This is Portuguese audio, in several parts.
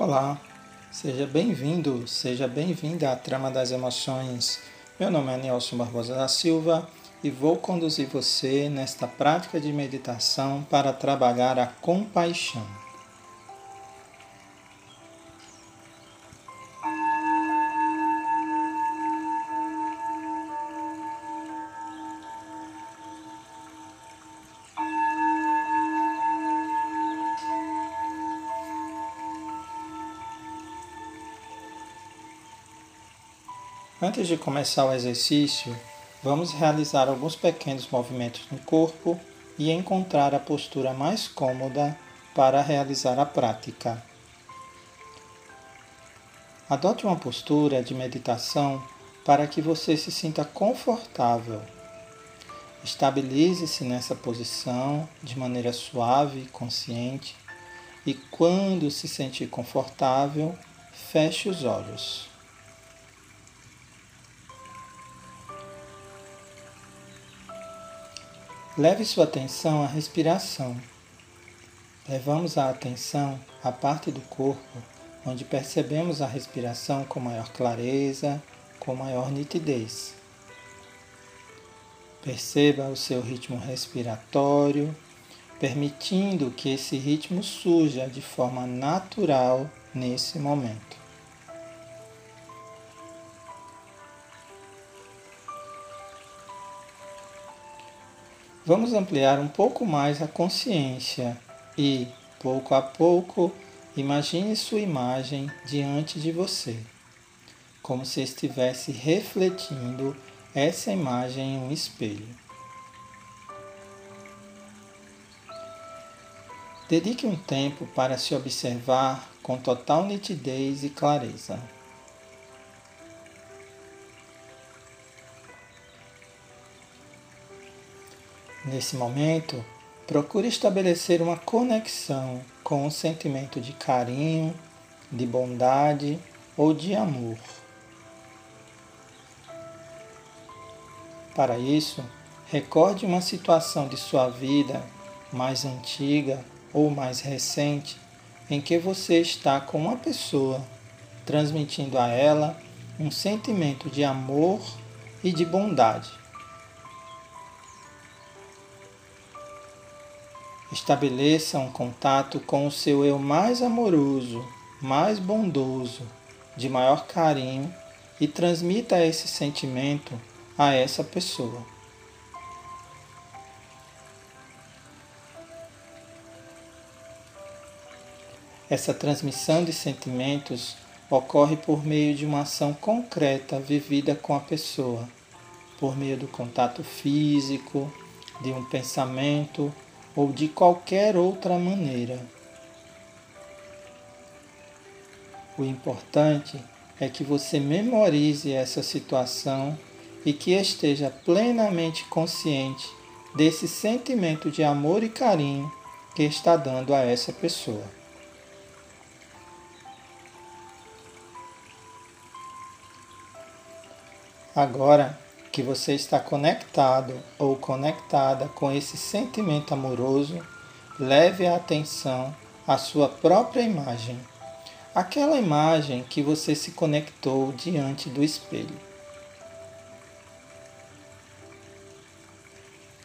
Olá, seja bem-vindo, seja bem-vinda à Trama das Emoções. Meu nome é Nelson Barbosa da Silva e vou conduzir você nesta prática de meditação para trabalhar a compaixão. Antes de começar o exercício, vamos realizar alguns pequenos movimentos no corpo e encontrar a postura mais cômoda para realizar a prática. Adote uma postura de meditação para que você se sinta confortável. Estabilize-se nessa posição de maneira suave e consciente e, quando se sentir confortável, feche os olhos. Leve sua atenção à respiração. Levamos a atenção à parte do corpo onde percebemos a respiração com maior clareza, com maior nitidez. Perceba o seu ritmo respiratório, permitindo que esse ritmo surja de forma natural nesse momento. Vamos ampliar um pouco mais a consciência e, pouco a pouco, imagine sua imagem diante de você, como se estivesse refletindo essa imagem em um espelho. Dedique um tempo para se observar com total nitidez e clareza. Nesse momento, procure estabelecer uma conexão com um sentimento de carinho, de bondade ou de amor. Para isso, recorde uma situação de sua vida mais antiga ou mais recente em que você está com uma pessoa, transmitindo a ela um sentimento de amor e de bondade. Estabeleça um contato com o seu eu mais amoroso, mais bondoso, de maior carinho e transmita esse sentimento a essa pessoa. Essa transmissão de sentimentos ocorre por meio de uma ação concreta vivida com a pessoa, por meio do contato físico, de um pensamento ou de qualquer outra maneira. O importante é que você memorize essa situação e que esteja plenamente consciente desse sentimento de amor e carinho que está dando a essa pessoa. Agora, que você está conectado ou conectada com esse sentimento amoroso, leve a atenção à sua própria imagem, aquela imagem que você se conectou diante do espelho.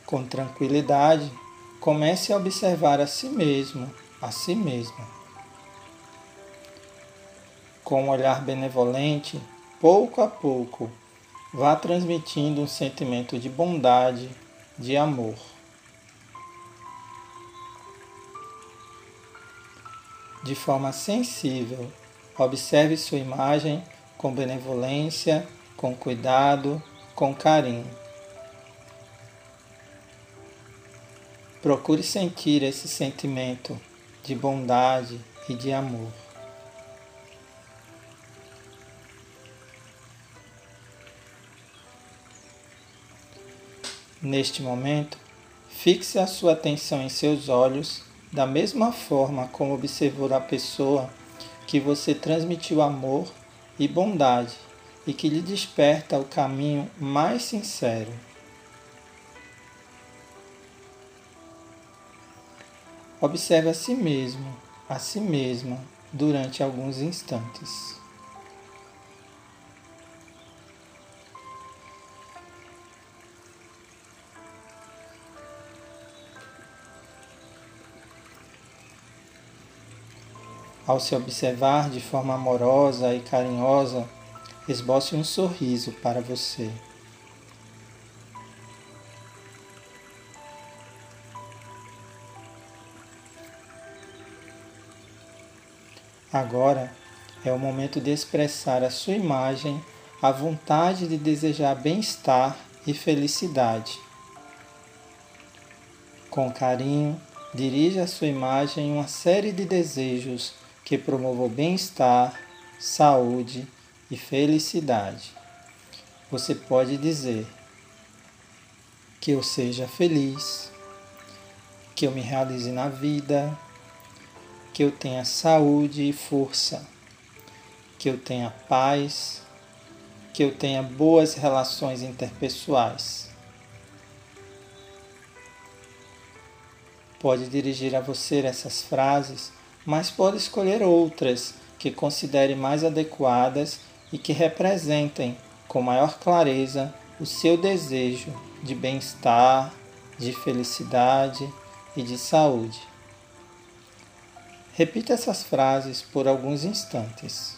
Com tranquilidade, comece a observar a si mesmo, a si mesma. Com um olhar benevolente, pouco a pouco, vá transmitindo um sentimento de bondade, de amor. De forma sensível, observe sua imagem com benevolência, com cuidado, com carinho. Procure sentir esse sentimento de bondade e de amor. Neste momento, fixe a sua atenção em seus olhos da mesma forma como observou a pessoa que você transmitiu amor e bondade e que lhe desperta o caminho mais sincero. Observe a si mesmo, a si mesma, durante alguns instantes. Ao se observar de forma amorosa e carinhosa, esboce um sorriso para você. Agora é o momento de expressar a sua imagem, a vontade de desejar bem-estar e felicidade. Com carinho, dirija a sua imagem uma série de desejos que promovam bem-estar, saúde e felicidade. Você pode dizer que eu seja feliz, que eu me realize na vida, que eu tenha saúde e força, que eu tenha paz, que eu tenha boas relações interpessoais. Pode dirigir a você essas frases mas pode escolher outras que considere mais adequadas e que representem com maior clareza o seu desejo de bem-estar, de felicidade e de saúde. Repita essas frases por alguns instantes.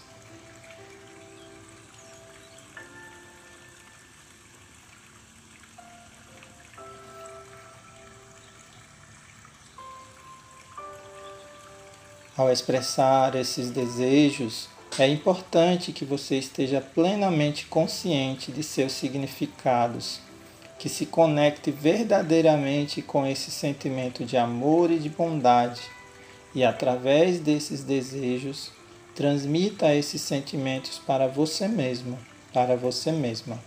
Ao expressar esses desejos, é importante que você esteja plenamente consciente de seus significados, que se conecte verdadeiramente com esse sentimento de amor e de bondade, e através desses desejos, transmita esses sentimentos para você mesmo, para você mesma.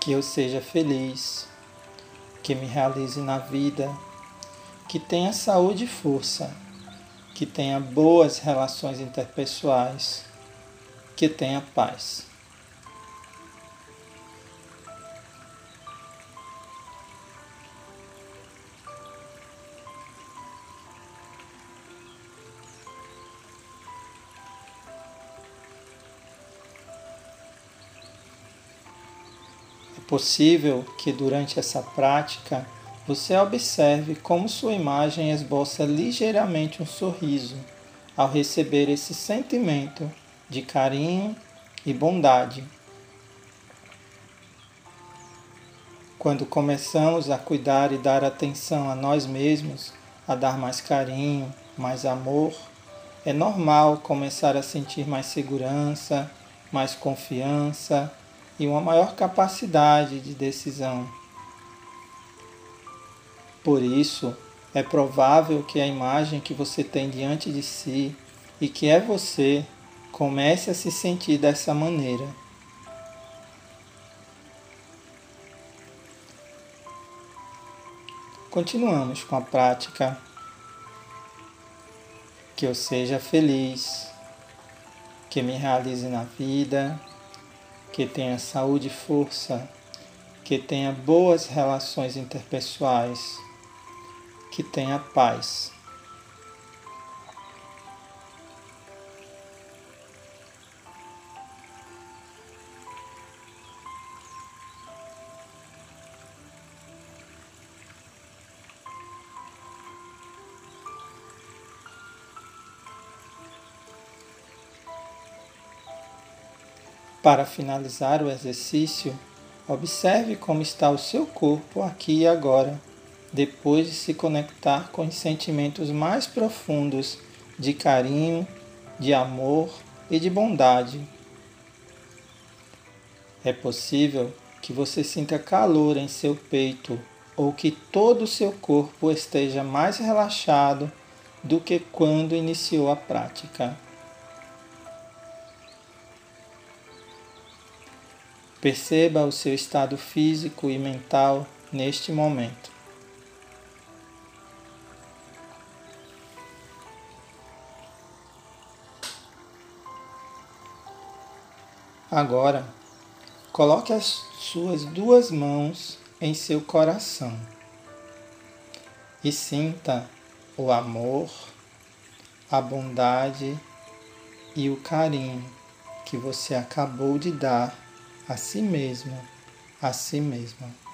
Que eu seja feliz, que me realize na vida que tenha saúde e força, que tenha boas relações interpessoais, que tenha paz. É possível que durante essa prática você observe como sua imagem esboça ligeiramente um sorriso ao receber esse sentimento de carinho e bondade. Quando começamos a cuidar e dar atenção a nós mesmos, a dar mais carinho, mais amor, é normal começar a sentir mais segurança, mais confiança e uma maior capacidade de decisão. Por isso, é provável que a imagem que você tem diante de si e que é você comece a se sentir dessa maneira. Continuamos com a prática. Que eu seja feliz, que me realize na vida, que tenha saúde e força, que tenha boas relações interpessoais que tenha paz. Para finalizar o exercício, observe como está o seu corpo aqui e agora depois de se conectar com os sentimentos mais profundos de carinho, de amor e de bondade. É possível que você sinta calor em seu peito ou que todo o seu corpo esteja mais relaxado do que quando iniciou a prática. Perceba o seu estado físico e mental neste momento. Agora, coloque as suas duas mãos em seu coração e sinta o amor, a bondade e o carinho que você acabou de dar a si mesmo, a si mesma.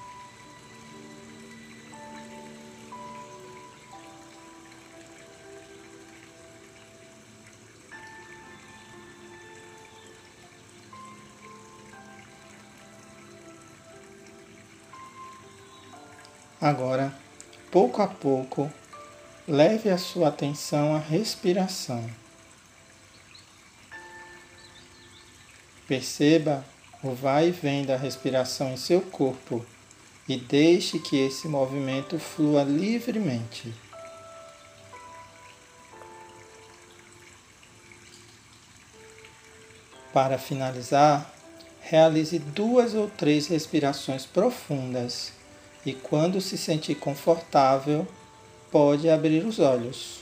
Agora, pouco a pouco, leve a sua atenção à respiração. Perceba o vai e vem da respiração em seu corpo e deixe que esse movimento flua livremente. Para finalizar, realize duas ou três respirações profundas e, quando se sentir confortável, pode abrir os olhos.